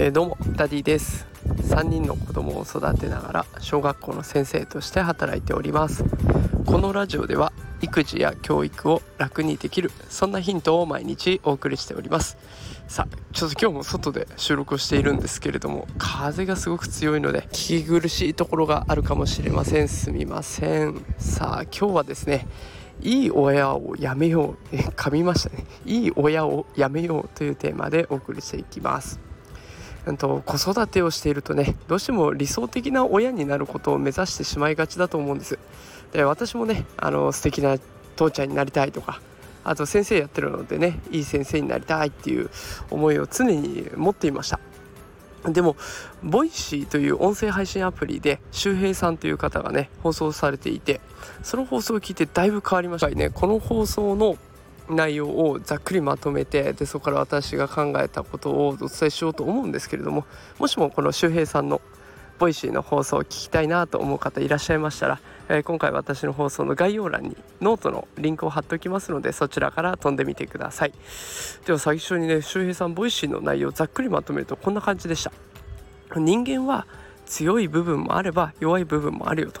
えー、どうもダディです。3人の子供を育てながら小学校の先生として働いております。このラジオでは育児や教育を楽にできるそんなヒントを毎日お送りしております。さあちょっと今日も外で収録をしているんですけれども風がすごく強いので聞き苦しいところがあるかもしれません。すみません。さあ今日はですねいい親をやめよう噛みましたね。いい親をやめようというテーマでお送りしていきます。と子育てをしているとねどうしても理想的な親になることを目指してしまいがちだと思うんです。で私もねあの素敵な父ちゃんになりたいとかあと先生やってるのでねいい先生になりたいっていう思いを常に持っていました。でも Voicy という音声配信アプリで周平さんという方がね放送されていてその放送を聞いてだいぶ変わりました。ねこの放送の内容をざっくりまとめてでそこから私が考えたことをお伝えしようと思うんですけれどももしもこの周平さんの Voicy の放送を聞きたいなと思う方いらっしゃいましたら、えー、今回私の放送の概要欄にノートのリンクを貼っておきますのでそちらから飛んでみてください。では最初にね周平さん Voicy の内容をざっくりまとめるとこんな感じでした。人間は強い部分もあれば弱い部分もあるよと。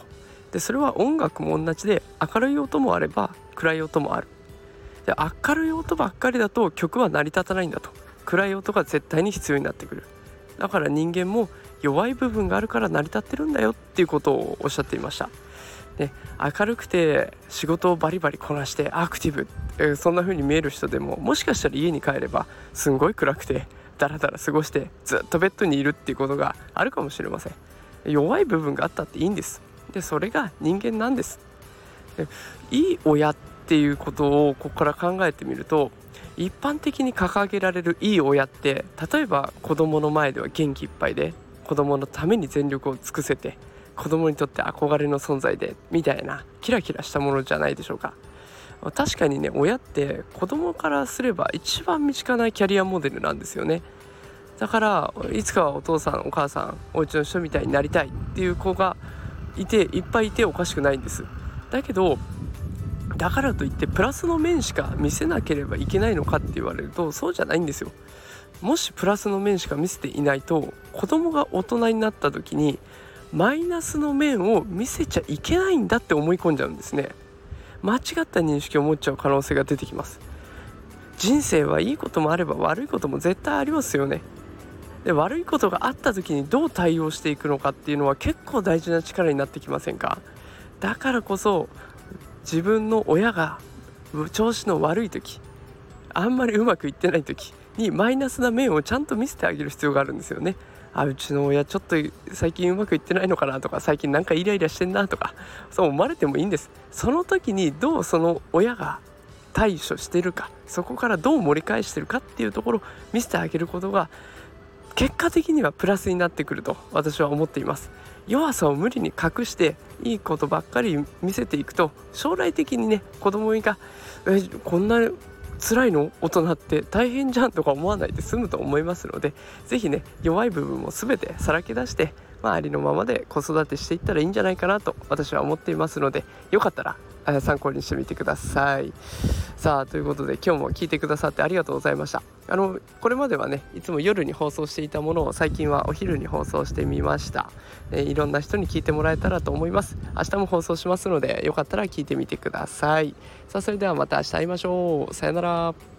でそれは音楽も同じで明るい音もあれば暗い音もある。で明るい音ばっかりだと曲は成り立たないんだと。暗い音が絶対に必要になってくる。だから人間も弱い部分があるから成り立ってるんだよっていうことをおっしゃっていました。で明るくて仕事をバリバリこなしてアクティブ、えー、そんな風に見える人でももしかしたら家に帰ればすんごい暗くてダラダラ過ごしてずっとベッドにいるっていうことがあるかもしれません。弱い部分があったっていいんです。でそれが人間なんです。でいい親っっていうことをここから考えてみると一般的に掲げられるいい親って例えば子供の前では元気いっぱいで子供のために全力を尽くせて子供にとって憧れの存在でみたいなキラキラしたものじゃないでしょうか。確かにね親って子供からすれば一番身近なキャリアモデルなんですよね。だからいつかはお父さんお母さんお家の人みたいになりたいっていう子がいていっぱいいておかしくないんです。だけどだからといってプラスの面しか見せなければいけないのかって言われるとそうじゃないんですよ。もしプラスの面しか見せていないと子供が大人になった時にマイナスの面を見せちゃいけないんだって思い込んじゃうんですね。間違った認識を持っちゃう可能性が出てきます。人生はいいこともあれば悪いことも絶対ありますよね。で悪いことがあった時にどう対応していくのかっていうのは結構大事な力になってきませんか？だからこそ自分の親が調子の悪い時あんまりうまくいってない時にマイナスな面をちゃんと見せてあげる必要があるんですよね。あうちの親ちょっと最近うまくいってないのかなとか最近なんかイライラしてんなとかそう思われてもいいんですその時にどうその親が対処してるかそこからどう盛り返してるかっていうところを見せてあげることが結果的にはプラスになってくると私は思っています。弱さを無理に隠していいことばっかり見せていくと将来的にね子供がえこんな辛いの大人って大変じゃんとか思わないで済むと思いますので是非ね弱い部分も全てさらけ出してまあ、ありのままで子育てしていったらいいんじゃないかなと私は思っていますのでよかったら参考にしてみてください。さあということで今日も聞いてくださってありがとうございました。あのこれまではねいつも夜に放送していたものを最近はお昼に放送してみました、えいろんな人に聞いてもらえたらと思います。明日も放送しますのでよかったら聞いてみてください。さあそれではまた明日会いましょう。さよなら。